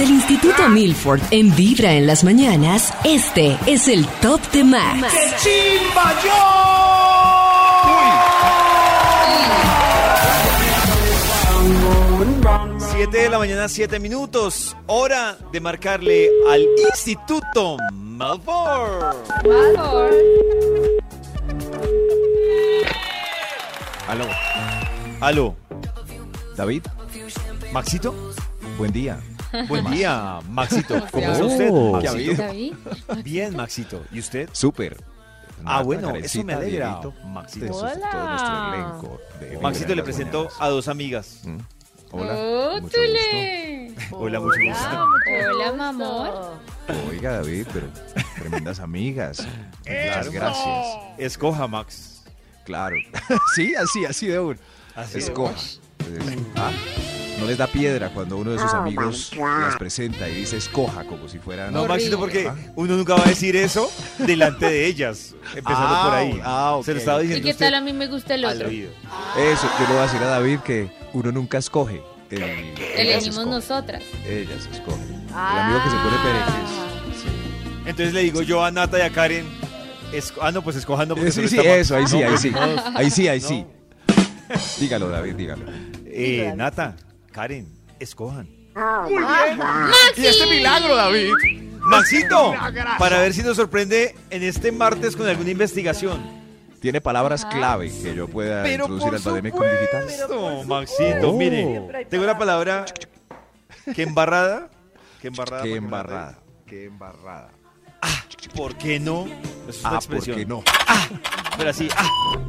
Desde el Instituto Milford en Vibra en las mañanas, este es el Top de Max. Siete de la mañana, siete minutos. Hora de marcarle al Instituto Malfour. Aló, Aló, David, Maxito. buen día. Buen día, Maxito. ¿Cómo está usted? Bien, Maxito. ¿Y usted? Súper. Ah, bueno, Karencita, eso me alegra, Maxito. todo nuestro elenco. Maxito le presentó mañanas. a dos amigas. Mm. Hola. ¡Oh, mucho Tule! Hola, mucho gusto. Hola, mi amor. gusto. Oiga, David, pero tremendas amigas. Muchas gracias. Escoja, Max. Claro. sí, así, así de un. Así Escoja. Entonces, ah, No les da piedra cuando uno de sus amigos las presenta y dice escoja como si fueran. No, Maxito, porque Ah. uno nunca va a decir eso delante de ellas. Empezando Ah, por ahí. ah. Se lo estaba ¿Y diciendo qué usted tal a mí me gusta el otro? Eso, yo le voy a decir a David que uno nunca escoge. El, Elegimos nosotras. Ellas escogen. El amigo que se pone pereques. Sí. Entonces le digo yo a Nata y a Karen. esco- ah, no, pues escojando porque Eh, sí, sí, eso, ahí sí, ahí sí. Ahí sí, ahí sí. Dígalo, David, dígalo. Eh, Nata, Karen, escojan. Y este milagro, David. Maxito, para ver si nos sorprende en este martes con alguna investigación. Tiene palabras clave que yo pueda Pero introducir al Bademecum Digital. Maxito, Oh. mire, tengo una palabra que embarrada, que embarrada, que embarrada. Qué embarrada. ¿Por qué no? Es una Ah, ¿por expresión. qué no? Pero así, ah,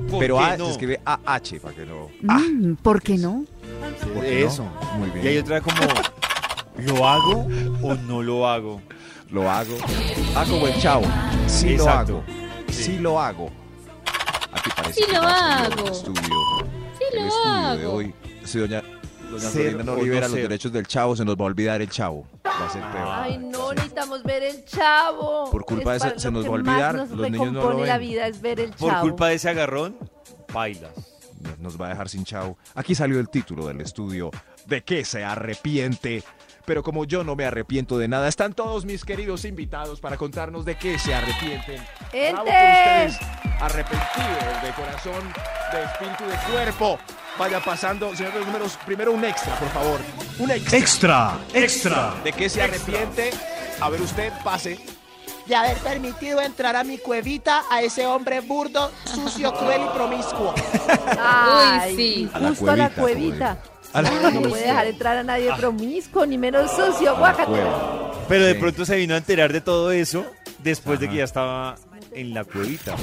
¿por Pero qué A no? se escribe AH para que no. Mm, ¿Por qué no? ¿por qué no? Eso. Muy bien. Y hay otra como, ¿lo hago o no lo hago? Lo hago. Ah, como el chavo. Sí lo Exacto. hago. Sí. Sí lo hago. Aquí parece Sí que lo hago. El estudio, Sí el lo estudio de hago. hoy. Si doña, doña no libera los ser. derechos del chavo, se nos va a olvidar el chavo. Va a ser peor. Ay, no, necesitamos ver el chavo. Por culpa de Es eso, para se nos va a olvidar, Nos los niños no lo la ven. vida es ver el Por culpa de ese agarrón, bailas. Nos- Nos va a dejar sin chavo. Aquí salió el título del estudio. ¿De qué se arrepiente? Pero como yo no me arrepiento de nada, están todos mis queridos invitados para contarnos de qué se arrepienten. Bravo por ¡Ente! ustedes, arrepentidos de corazón, de espíritu, de cuerpo. Vaya pasando, señor de los números, primero un extra, por favor. Un extra. Extra, extra. ¿De qué se arrepiente? A ver usted, pase. de haber permitido entrar a mi cuevita a ese hombre burdo, sucio, cruel y promiscuo. Ay, sí. A la Justo a la cuevita, cuevita. A la- no puede dejar entrar a nadie promiscuo, ni menos sucio. Guácate. Pero de pronto se vino a enterar de todo eso después de que ya estaba en la cuevita.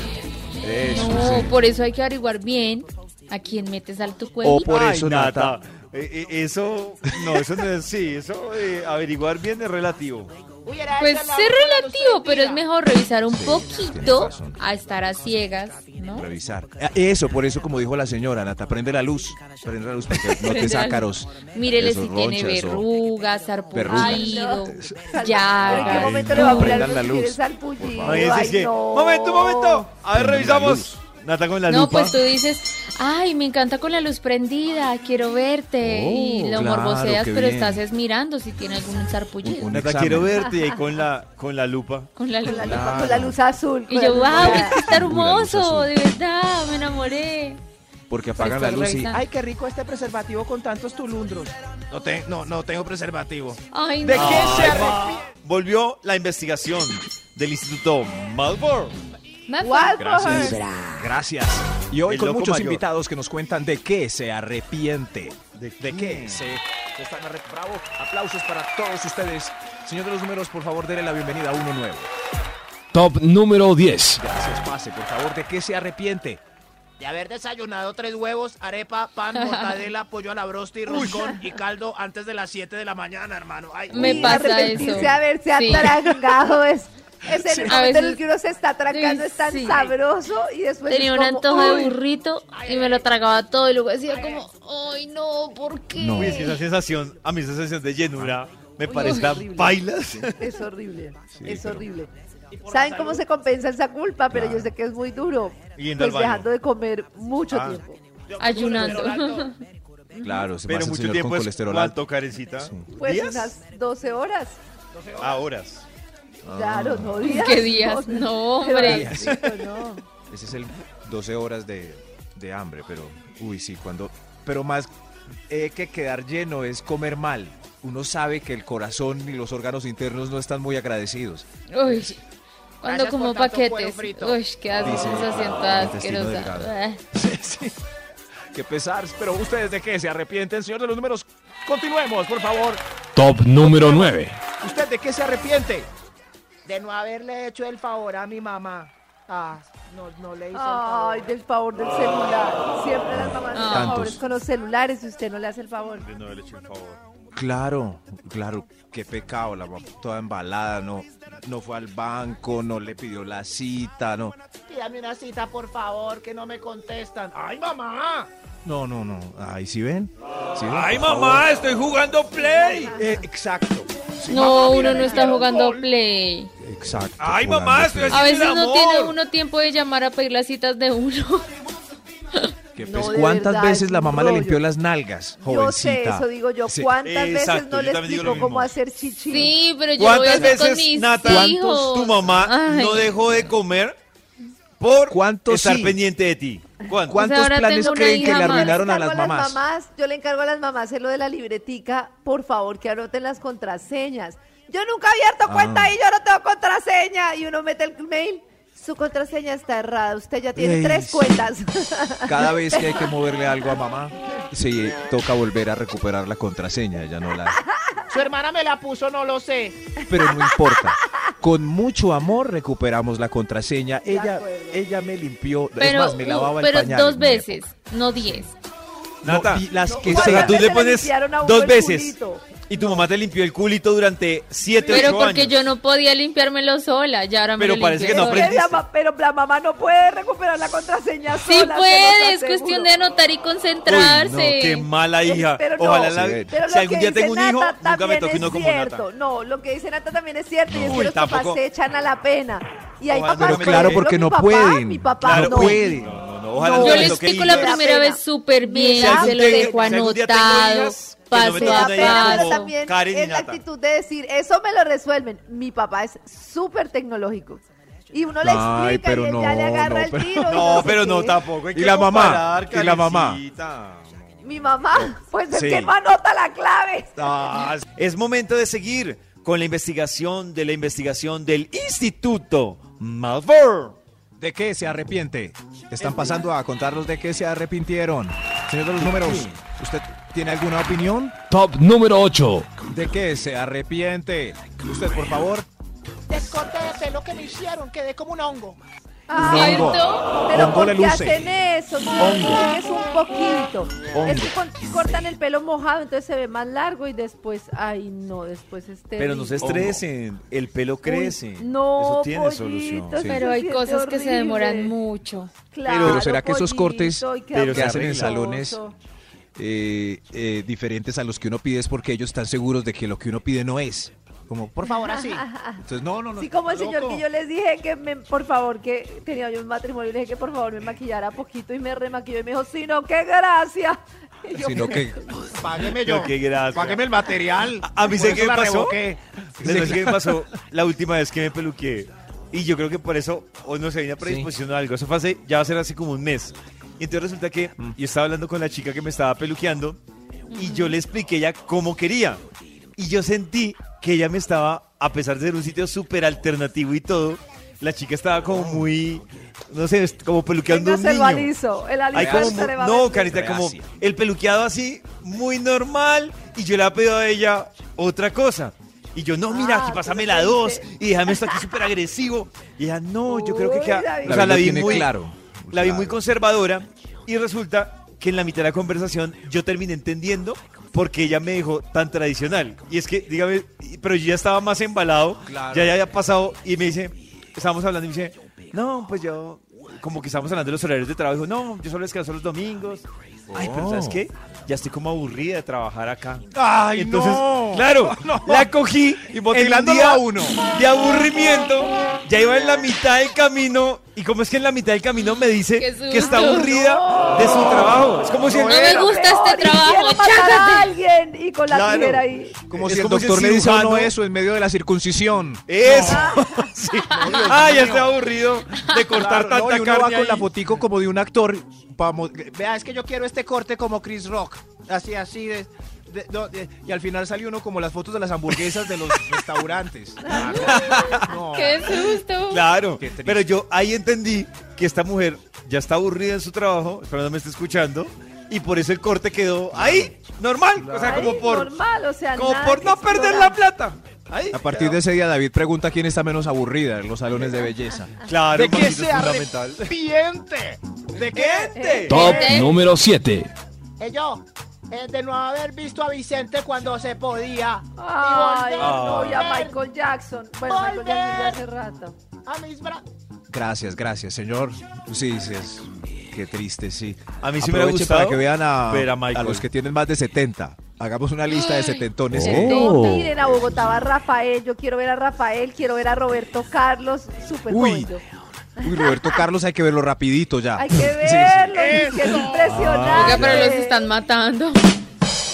Eso, No, sí. por eso hay que averiguar bien a quién metes al tu O cuevita. por Ay, eso, Nata. Eh, eh, eso, no, eso no es, sí, eso eh, averiguar bien es relativo. Pues es relativo, pero es mejor revisar un Sí, poquito a estar a ciegas, ¿no? Revisar. Ah, Eso, por eso, como dijo la señora, Nata, prende la luz. Prende la luz para que no te sácaros. Mírele si tiene verrugas, sarpullido, ¿En qué momento le va a la luz. Momento, momento. A ver, revisamos. Nata con la No, lupa. pues tú dices, ay, me encanta con la luz prendida, quiero verte. Oh, y lo claro, morboseas, pero bien. estás es mirando si tiene algún sarpullido. Un Nata, quiero verte y ahí con la, con la lupa. Con la luz. Con la, luz, Claro. con la luz azul. Y yo, wow, está hermoso, de verdad, me enamoré. Porque apagan la luz y... Ay, qué rico este preservativo con tantos tulundros. No, te- no, no tengo preservativo. Ay, ¿De no. qué se arrepiente? Volvió la investigación del Instituto Malboro. Gracias. Gracias. Y hoy El con muchos mayor. invitados que nos cuentan de qué se arrepiente. ¿De ¿De qué se, se están Bravo. Aplausos para todos ustedes. Señor de los números, por favor, denle la bienvenida a uno nuevo. Top número 10. Gracias, pase, por favor. ¿De qué se arrepiente? de haber desayunado tres huevos, arepa, pan, mortadela, pollo a la brosta y roscón y caldo antes de las 7 de la mañana, hermano. Ay, Me Uy, pasa eso. de haberse Sí. atragado es, es el A momento en el que uno se está atragando, Sí, es tan sí. sabroso y después Tenía un antojo de burrito y me lo tragaba todo y luego decía como, ay no, ¿por qué? No. Es que esa sensación, a mí esa sensación de llenura me Uy, parece es tan horrible. bailas. Es horrible, es pero- horrible. ¿Saben cómo se compensa esa culpa? Pero yo sé que es muy duro. Al Pues baño. dejando de comer mucho Ah. tiempo. Ayunando. Claro, se Pero mucho tiempo con es colesterol alto. Karencita. Sí. Pues ¿Días? unas 12 horas. A horas. Claro, no días. ¿Qué días? No, hombre. No. Ese es el 12 horas de, de hambre, pero uy, sí, cuando pero más eh, que quedar lleno es comer mal. Uno sabe que el corazón y los órganos internos no están muy agradecidos. Uy, cuando Gracias como paquetes. Uy, qué asco, Dice, sensación ah, toda asquerosa. Ah. Sí, sí. Qué pesar, pero ustedes de qué se arrepienten, señor de los números. Continuemos, por favor. Top número 9. ¿Usted de qué se arrepiente? De no haberle hecho el favor a mi mamá. Ah, no, no le hice el Ay, favor. del favor del celular. Siempre las mamás hacen Tantos. favores con los celulares y usted no le hace el favor. De no haberle hecho un favor. Claro, claro, qué pecado, la mamá toda embalada, no, no fue al banco, no le pidió la cita, no. Pídame una cita, por favor, que no me contestan. ¡Ay, mamá! No, no, no. Ay, ¿sí ven? ¿Sí ven? ¡Ay, Por mamá! favor. ¡Estoy jugando Play! Eh, exacto. Sí, No, uno no está jugando Play. Exacto. Ay, mamá, estoy. A veces el no amor. tiene uno tiempo de llamar a pedir las citas de uno. Que, No, pues, de ¿Cuántas verdad, veces es la un mamá le rollo. limpió las nalgas, Yo jovencita? sé, eso digo yo. Sí. ¿Cuántas Exacto, veces no yo le también digo explico lo mismo. cómo hacer chichi? Sí, pero yo lo voy a ¿Cuántas hacer con veces, mis Nata, hijos. tu mamá Ay. no dejó de comer por ¿Cuántos estar sí? pendiente de ti? ¿Cuántos? ¿Cuántos ahora planes creen que le arruinaron a Yo le las encargo mamás? Yo le encargo a las mamás lo de la libretica. Por favor, que anoten las contraseñas. Yo nunca he abierto Ah. cuenta y yo no tengo contraseña. Y uno mete el mail. Su contraseña está errada. Usted ya tiene Ey, tres sí. cuentas. Cada vez que hay que moverle algo a mamá, sí, toca volver a recuperar la contraseña, ya no la... Su hermana me la puso, no lo sé. Pero no importa. Con mucho amor recuperamos la contraseña. Ella, ella me limpió, es Pero, más, me lavaba uh, el pero pañal dos en mi veces, no diez. Nata, No, y las que sean. tú veces le pones dos veces culito. Y tu mamá te limpió el culito durante siete, Pero ocho porque años. yo no podía limpiármelo sola, ya ahora me Pero lo parece que no. Pero aprendiste. la pero la mamá no puede recuperar la contraseña Sí sola. se puede, es cuestión de anotar y Uy, no, concentrarse. qué mala hija. Pero no, Ojalá la- Sí, Pero si algún día tengo un hijo, Nata nunca me toque uno es como cierto. Nata. No, lo que dice Nata también es cierto y es Uy, que los papás tampoco. se echan a la pena. Y hay papás, no toque. Claro, porque no papá, pueden. Mi papá Claro, no. pueden. No, no, no, ojalá No, no Yo le explico la primera vez súper bien, se lo dejo anotado, no paso a paso. también Karen y es la Nata. actitud de decir, eso me lo resuelven. Mi papá es súper tecnológico. Y uno le Ay, explica pero y él ya le no, agarra no, el tiro. y No, sé pero no qué. tampoco. hay ¿Y que la mamá? ¿Y la mamá? Mi mamá, pues es Sí. que no anota la clave. Ah, es momento de seguir con la investigación de la investigación del Instituto Malfour. ¿De qué se arrepiente? Están pasando a contarnos de qué se arrepintieron. Señor de los números, ¿usted tiene alguna opinión? Top número 8. ¿De qué se arrepiente? Usted, por favor. Descorte de pelo que me hicieron, quedé como un hongo. Ay, Hongo. ¿Cierto? Pero Hongo ¿por le qué luce. hacen eso? Hongo. es un poquito. Hongo. Es que cortan el pelo mojado, entonces se ve más largo y después, ay no, después es Pero no se estresen, el pelo crece. Uy, no, Eso tiene pollito, solución. Sí. Pero hay cosas que se demoran mucho. Claro, Pero ¿será que esos cortes que hacen en salones eh, eh, diferentes a los que uno pide es porque ellos están seguros de que lo que uno pide no es? Como, por favor, así. Entonces, no, no, no. Sí, como el señor loco. que yo les dije que me, por favor, que tenía yo un matrimonio y le dije que por favor me maquillara poquito y me remaquilló y me dijo, sí, no, qué gracia. Yo, Sino que Págueme Pero qué gracia. Págueme el material. A mí sé qué me pasó. revoqué. Decir qué me pasó la última vez que me peluqué. Y yo creo que por eso hoy no se había predisposición a algo. Eso fue hace, ya va a ser así como un mes. Y entonces resulta que yo estaba hablando con la chica que me estaba peluqueando y yo le expliqué a ella cómo quería. Y yo sentí que ella me estaba, a pesar de ser un sitio súper alternativo y todo, la chica estaba como muy, no sé, como peluqueando Venga, un niño. aliso. El aliso Hay como se mu- le va a no. Carita, como el peluqueado así, muy normal, y yo le he pedido a ella otra cosa. Y yo, no, mira, Ah, aquí tú pásame la dos, y déjame esto aquí súper agresivo. Y ella, no, yo creo que queda, o sea, la vi muy, claro. La vi muy conservadora y resulta que en la mitad de la conversación yo terminé entendiendo por qué ella me dijo tan tradicional. Y es que, dígame, pero yo ya estaba más embalado, Claro. ya, ya había pasado y me dice, estábamos hablando y me dice, no, pues yo, como que estábamos hablando de los horarios de trabajo, dijo, no, yo solo descanso los domingos. Ay, pero ¿sabes Oh. qué? Ya estoy como aburrida de trabajar acá. ¡Ay, Entonces, no! claro, No. la cogí Y día a uno. de aburrimiento. Ya iba en la mitad del camino. Y como es que en la mitad del camino me dice que está aburrida de su trabajo. Es como si... No me gusta Peor, este trabajo, quiero matar a chácate. alguien y con la Claro. tijera ahí. Como Es si el como el doctor le dice a uno eso en medio de la circuncisión. Eso. Sí. Ah, ya estoy aburrido de cortar Claro, no, tanta y uno carne va con la fotico como de un actor. Vamos, Vea, es que yo quiero este corte como Chris Rock. Así, así de. De- no, de- y al final sale uno como las fotos de las hamburguesas de los restaurantes. No. ¡Qué susto! Claro, Qué pero yo ahí entendí que esta mujer ya está aburrida en su trabajo, espero no me esté escuchando, y por eso el corte quedó ahí, normal, o sea, como por, normal, o sea, como por no perder la plata. Ahí, A partir de ese día, David pregunta quién está menos aburrida en los salones de belleza. Claro, ¿De qué se es fundamental. arrepiente? ¿De qué? Gente. Top número 7. Eh, yo, eh, de no haber visto a Vicente cuando se podía. Ay, Y volver, no, y a Michael Jackson. Bueno, Michael. Jackson ya hace rato. A mis brazos. Gracias, gracias, señor. Sí, sí, es. Qué triste, sí. A mí sí me hubiera Aprovechen gustado para que vean a, ver a a los que tienen más de 70. Hagamos una lista de setentones. Oh. No, miren, a Bogotá va Rafael. Yo quiero ver a Rafael, quiero ver a Roberto Carlos. Súper Uy. Uy, Roberto Carlos hay que verlo rapidito ya. Hay que Sí, sí. verlo, es que es impresionante. Oiga, pero los están matando.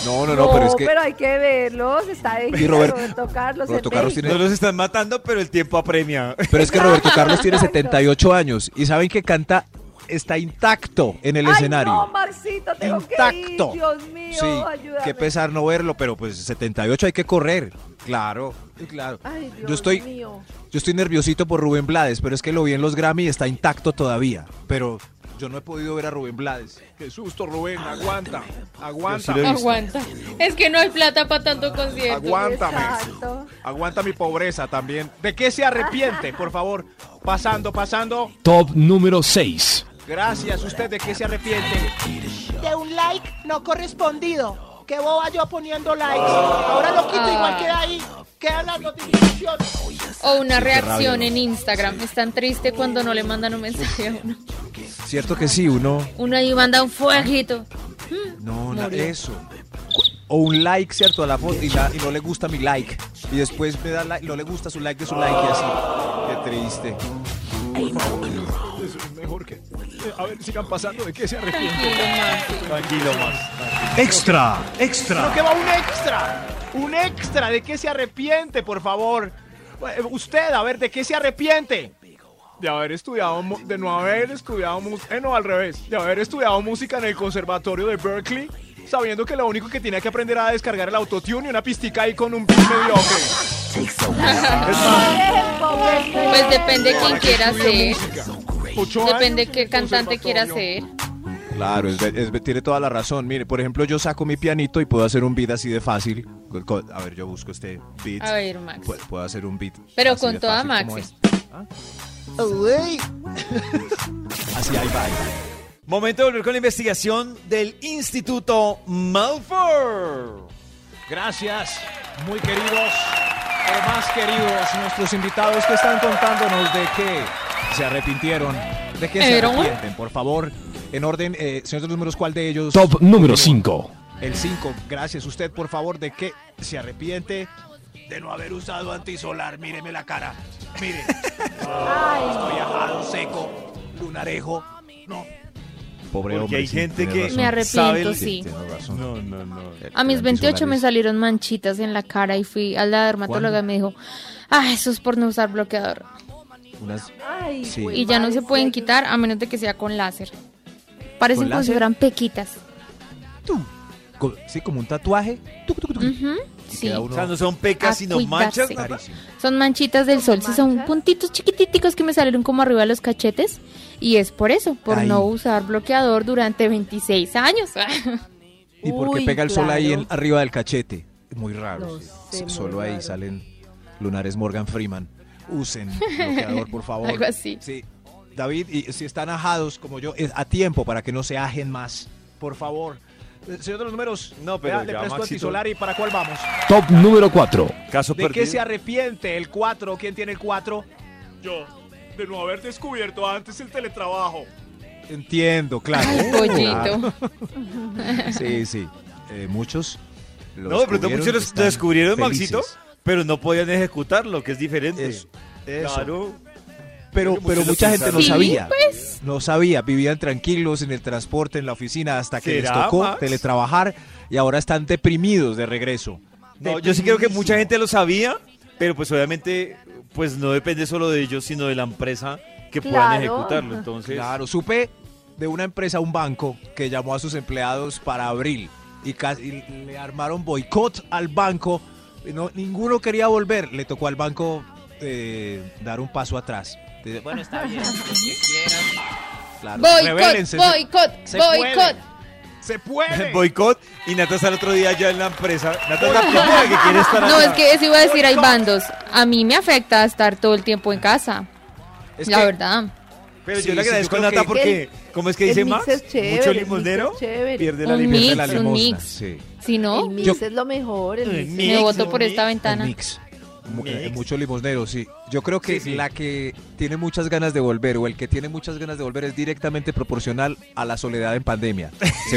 No, no, no, pero es que hay que verlos. Está de Y Robert- Roberto Carlos. Roberto en Carlos México. No los están matando, pero el tiempo apremia. pero es que Roberto Carlos tiene Exacto. 78 años y saben que canta está intacto en el Ay, escenario. no, Marcito, tengo que Intacto. ir. Dios mío, Sí, ayúdame. qué pesar no verlo, pero pues 78 hay que correr. Claro, claro. Ay, Dios Yo estoy mío. yo estoy nerviosito por Rubén Blades, pero es que lo vi en los Grammy y está intacto todavía, pero yo no he podido ver a Rubén Blades. Qué susto, Rubén, aguanta. Aguanta. Sí. Aguanta. Es que no hay plata para tanto concierto. Aguántame. Exacto. Aguanta mi pobreza también. ¿De qué se arrepiente, por favor? Pasando, pasando. Top número 6. Gracias. ¿Usted de qué se arrepiente? De un like no correspondido. Qué boba yo poniendo likes. Ahora lo quito, igual Ah. queda ahí. Quedan las notificaciones. O una reacción en Instagram. Es tan triste cuando no le mandan un mensaje a uno. Cierto que sí, uno. Uno ahí manda un fueguito. No, na- eso. O un like, ¿cierto? A la foto y, la- y no le gusta mi like. Y después me da like, no le gusta su like de su like y así. Qué triste. A ver, sigan pasando. ¿De qué se arrepiente? Tranquilo, más. Extra, Creo extra. que va un extra. Un extra. ¿De qué se arrepiente, por favor? Eh, Usted, a ver, ¿de qué se arrepiente? de haber estudiado, de no haber estudiado música, eh, no, al revés, de haber estudiado música en el conservatorio de Berkeley, sabiendo que lo único que tenía que aprender era descargar el autotune y una pistica ahí con un beat mediocre. Pues depende de quién quiera ser. Ocho Depende años qué cantante quiera ser. Claro, es, es- tiene toda la razón. Mire, por ejemplo, yo saco mi pianito y puedo hacer un beat así de fácil. A ver, yo busco este beat. A ver, Max. Pu- Puedo hacer un beat. Pero así con de toda Maxi. este. ¿Ah? Así ahí va. ahí va. Momento de volver con la investigación del Instituto Malfour. Gracias, muy queridos, o más queridos, nuestros invitados que están contándonos de qué se arrepintieron, de qué se arrepienten, por favor. En orden, eh, señor de los números, ¿cuál de ellos? Top número 5. El 5. Gracias. Usted, por favor, ¿de qué se arrepiente? De no haber usado antisolar. Míreme la cara. Mire, Ay, estoy ajado, seco, lunarejo. No. Pobre Porque hombre. hay sí, gente tiene que razón. Me arrepiento, sí. Razón. No, no, no. A mis El 28 me salieron manchitas en la cara y fui a la dermatóloga ¿Cuándo? y me dijo, ah, eso es por no usar bloqueador. Unas- ay, Sí. güey, Y ya no se pueden quitar a menos de que sea con láser. Parecen ¿Con como si fueran pequitas. sí, como un tatuaje. Tuc, tuc, tuc. Ujú, Sí. queda O sea, no son pecas, sino manchas. Son manchitas del sol. Sí, son puntitos chiquititicos que me salieron como arriba de los cachetes. Y es por eso, por Ay. no usar bloqueador durante 26 años. ¿Y por qué Uy, pega el sol ahí en- arriba del cachete? Muy raro. No sí. sé, muy Solo ahí raro. salen lunares Morgan Freeman. Usen bloqueador, por favor. Algo así. Sí. David, y si están ajados como yo, es a tiempo para que no se ajen más. Por favor. Eh, Señor de los números, No, pero le ya, presto Maxito. y ¿para cuál vamos? Top número 4. Caso ¿De qué perdido. se arrepiente el 4? ¿Quién tiene el 4? Yo, de no haber descubierto antes el teletrabajo. Entiendo, claro. Ay, pollito. Claro. Sí, sí. Eh, muchos. lo No, descubrieron muchos lo descubrieron, felices. Maxito, pero no podían ejecutarlo, que es diferente. Eso, eso. Claro. Pero, pero mucha gente no sabía. No sabía. Vivían tranquilos en el transporte, en la oficina, hasta que les ¿Será, tocó Max? teletrabajar y ahora están deprimidos de regreso. No, yo sí creo que mucha gente lo sabía, pero pues obviamente pues no depende solo de ellos, sino de la empresa que puedan Claro. ejecutarlo. Entonces, Claro, supe de una empresa, un banco, que llamó a sus empleados para abril y, casi, y le armaron boicot al banco. No, ninguno quería volver. Le tocó al banco eh, dar un paso atrás. Bueno, está bien. claro, Boicot, boicot, Se boicot. puede. Se puede. boicot y Nata está el otro día ya en la empresa. Nata es la primera que quiere estar No, allá. es que eso iba a decir, hay bandos. A mí me afecta estar todo el tiempo en casa. Es la que- verdad. Pero Sí, yo le agradezco a Nata que- porque, ¿cómo es que el dice mix Max? chévere, Mucho el mix limonero pierde la Un limosna. pierde mix, la un limosna, mix. sí. Si no, El mix Yo- es lo mejor. El El mix. mix. me voto un por esta mix, El ventana. mix. Mu- Mix. eh, Mucho limonero, sí. Yo creo que Sí, sí. la que tiene muchas ganas de volver o el que tiene muchas ganas de volver es directamente proporcional a la soledad en pandemia. Se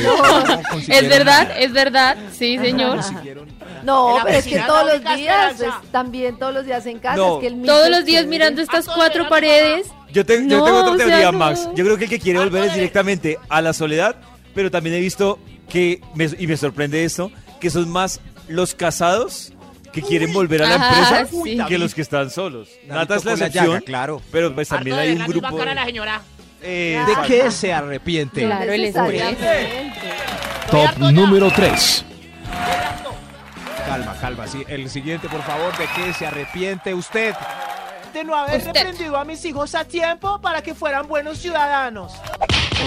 Es verdad, es verdad. Sí, señor. No, pero es que todos los días, es- también todos los días en casa. No. es que el mix Todos los días mirando estas cuatro paredes. Yo, te- yo No, tengo otra sea, teoría, no. Max. Yo creo que el que quiere volver es directamente a la soledad, pero también he visto que, me- y me sorprende esto, que son más los casados que quieren volver a la Ajá, empresa sí. que los que están solos. Nata es la excepción, llaga, claro. pero pues también Harto hay un grupo... cara de la señora. Eh, ¿De exacto. qué se arrepiente? Claro, él es. Estoy Top número 3. Calma, calma. Sí, el siguiente, por favor, ¿de qué se arrepiente usted? De no haber Usted. reprendido a mis hijos a tiempo para que fueran buenos ciudadanos.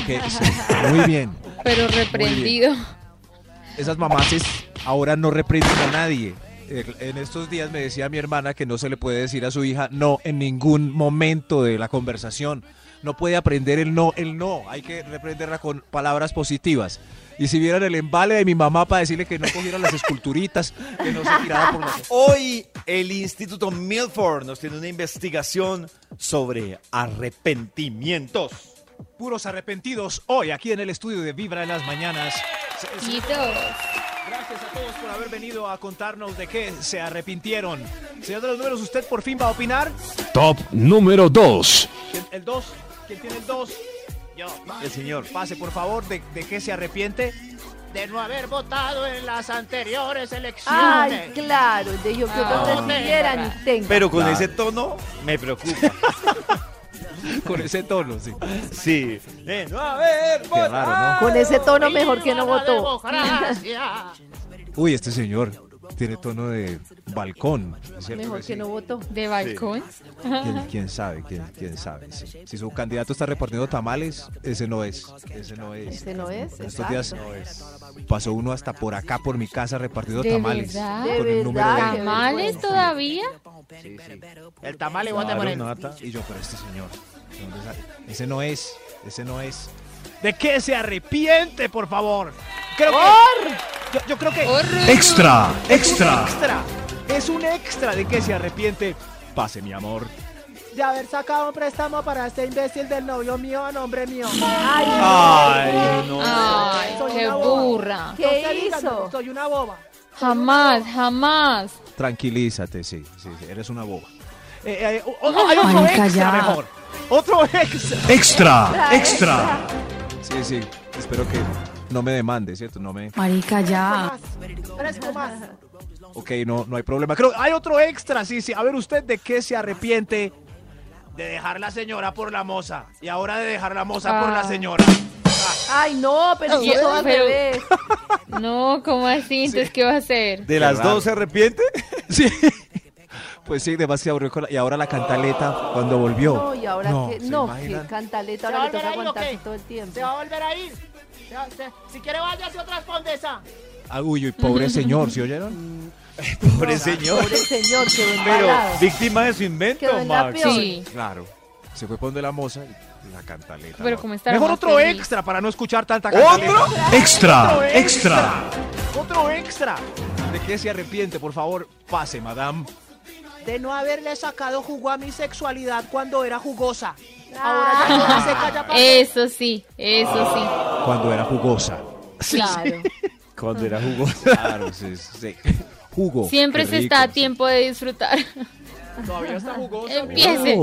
Ok, sí, muy bien. Pero reprendido. Esas mamaces ahora no reprenden a nadie. El- En estos días me decía mi hermana que no se le puede decir a su hija no en ningún momento de la conversación. No puede aprender el no, el no. Hay que reprenderla con palabras positivas. Y si vieran el embale de mi mamá para decirle que no cogiera las esculturitas, que no se tirara por la... Hoy el Instituto Milford nos tiene una investigación sobre arrepentimientos. Puros arrepentidos hoy aquí en el estudio de Vibra en las mañanas. Gracias a todos por haber venido a contarnos de qué se arrepintieron. Señor de los números, ¿usted por fin va a opinar? Top número 2. ¿Quién- El 2. ¿Quién tiene el 2? Yo, El señor. Pase, por favor, de, de qué se arrepiente. de no haber votado en las anteriores Ay, elecciones. claro. De yo que Ah. recibieran y tengan. Pero con Claro. ese tono me preocupa. Con ese tono, sí. Sí. De no haber Qué raro, ¿no? Con ese tono mejor que no votó. Uy, este señor tiene tono de balcón. ¿es cierto Mejor sí? que no votó. De balcón. ¿Quién, quién sabe? ¿Quién, quién sabe? Si, si su candidato está repartiendo tamales, ese no es. Ese no es. Ese no es. En estos días exacto. pasó uno hasta por acá, por mi casa, repartiendo ¿De tamales. verdad? Con ¿De el número verdad? de... ¿Tamales todavía? Sí, sí. El tamal y vote por él. Y yo, pero este señor. Ese no es. Ese no es. ¿De qué se arrepiente, por favor? Creo que. Yo, yo creo que. Extra, Es extra. extra. Es un extra de que se arrepiente Pase, mi amor. de haber sacado un préstamo para este imbécil del novio mío a nombre mío. Ay, no. Ay, Soy qué una boba. burra. ¿Qué No hizo? Soy una boba. Jamás, jamás. Tranquilízate, sí, sí, sí, eres una boba. Eh, eh, hay otro Marica, extra ya. mejor. Otro extra. Extra, extra. Sí, sí, espero que no me demande, ¿cierto? No me... Marica, ya. Más. Fresco más. Ok, no, no hay problema. Creo, hay otro extra, sí, sí. A ver, ¿usted de qué se arrepiente? De dejar la señora por la moza. Y ahora de dejar la moza por Ah. la señora. Ay, no, pero todo al revés. No, ¿cómo así? Entonces, ¿qué va a hacer? ¿De las dos se arrepiente? Sí. Pues sí, demasiado la- Y ahora la cantaleta cuando volvió. No, y ahora No, que. ¿se No, que cantaleta, ¿Se va ahora le a toca qué? todo el tiempo. Se va a volver a ir. Se va- se- si quiere, váyase otra condesa. Ah, uy, uy, pobre señor, ¿sí oyeron? Pobre señor. Pobre señor, quedó Pero víctima de su invento, Max. Sí. Claro. Se fue por donde la moza. La cantaleta. Pero no. como está Mejor otro extra para no escuchar tanta cantaleta. Extra, Otro extra. Otro extra. ¿De qué se arrepiente? Por favor, pase, madame. De no haberle sacado jugo a mi sexualidad cuando era jugosa. Ahora ya toda seca ya pasó. Eso sí, eso sí. Cuando era jugosa. Claro. Cuando era jugoso. Claro, sí, sí. Jugo. Siempre Qué se rico, está a sí. tiempo de disfrutar. Todavía está jugosa. Empiece.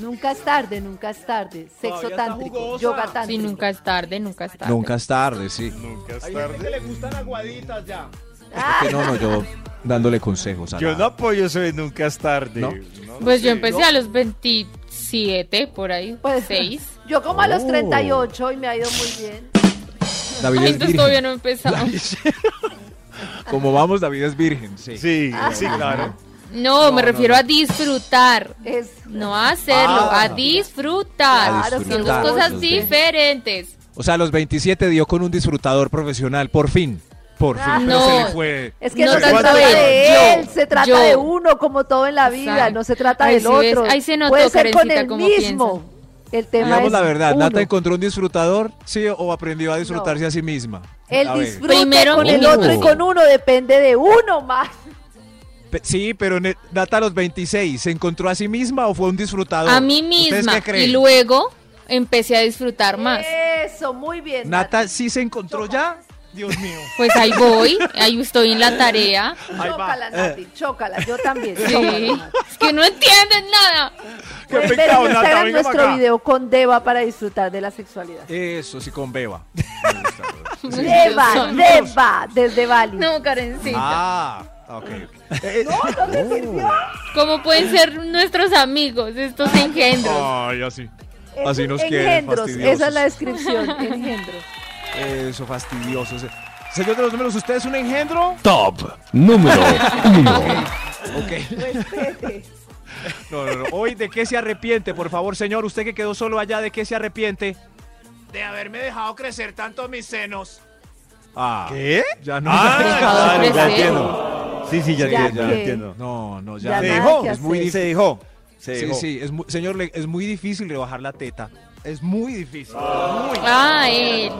Nunca es tarde, nunca es tarde. Sexo Todavía está tántrico, jugosa. yoga Sí, tántrico. nunca es tarde, nunca es tarde. Nunca es tarde, sí. Nunca es Hay gente que tarde. le gustan aguaditas ya. Que no, no, yo dándole consejos. a Yo la- no apoyo eso de nunca es tarde. ¿No? No Pues yo sé, empecé ¿no? a los 27, por ahí, Pues, 6. Yo como a los Oh. 38 y me ha ido muy bien. David Ay, es virgen. todavía no he empezado. Como vamos, David es virgen, sí. Sí, sí, claro. No, me refiero a disfrutar. Es No a hacerlo, Ah. a disfrutar. A Son dos cosas diferentes. O sea, a los 27 dio con un disfrutador profesional, por fin. Por fin. Ah. Pero No. se le fue. Es que No no, se trata él, de yo, él, se trata yo. de uno como todo en la vida, Exacto. no se trata Ahí del sí ves, otro. ahí se notó, Puede ser con el mismo. El tema Digamos es la verdad, uno. ¿Nata encontró un disfrutador? ¿Sí? ¿O aprendió a disfrutarse a sí misma? El A ver. disfrute Primero con el otro y con uno depende de uno más. Pe- Sí, pero Nata a los 26, ¿se encontró a sí misma o fue un disfrutador? A mí ¿Ustedes misma. qué creen? Y luego empecé a disfrutar más. Eso, muy bien. ¿Nata sí se encontró ya? Dios mío. Pues ahí voy, ahí estoy en la tarea. Chócala, Nati, chócala, yo también. Sí. chócala. Es que no entienden nada. Qué Pueden ver pecado, en Nata, Instagram nuestro acá. video con Deva para disfrutar de la sexualidad. Eso sí, con Beba. Me gusta. Deva, Deva, desde Bali. No, Karencita. ah, ok. ok. No, no te sirvió. ¿Cómo pueden ser nuestros amigos estos engendros? Ay, así. Así nos quieren, engendros, esa es la descripción, engendros. Eso, fastidioso. Se- Señor de los números, ¿usted es un engendro? Top número 1. Ok. No, no, no. Hoy, ¿de qué se arrepiente? Por favor, señor, usted que quedó solo allá, ¿de qué se arrepiente? De haberme dejado crecer tanto mis senos. Ah, ¿Qué? ya no. Ah, claro, ya entiendo. Sí, sí, ya, Ya entiendo, ya entiendo. No, no, Ya ya. Se dejó, es muy. Se dejó. Se Sí, dejó. sí, es mu- señor, es muy difícil rebajar la teta. Es muy difícil. Muy. Ah, él.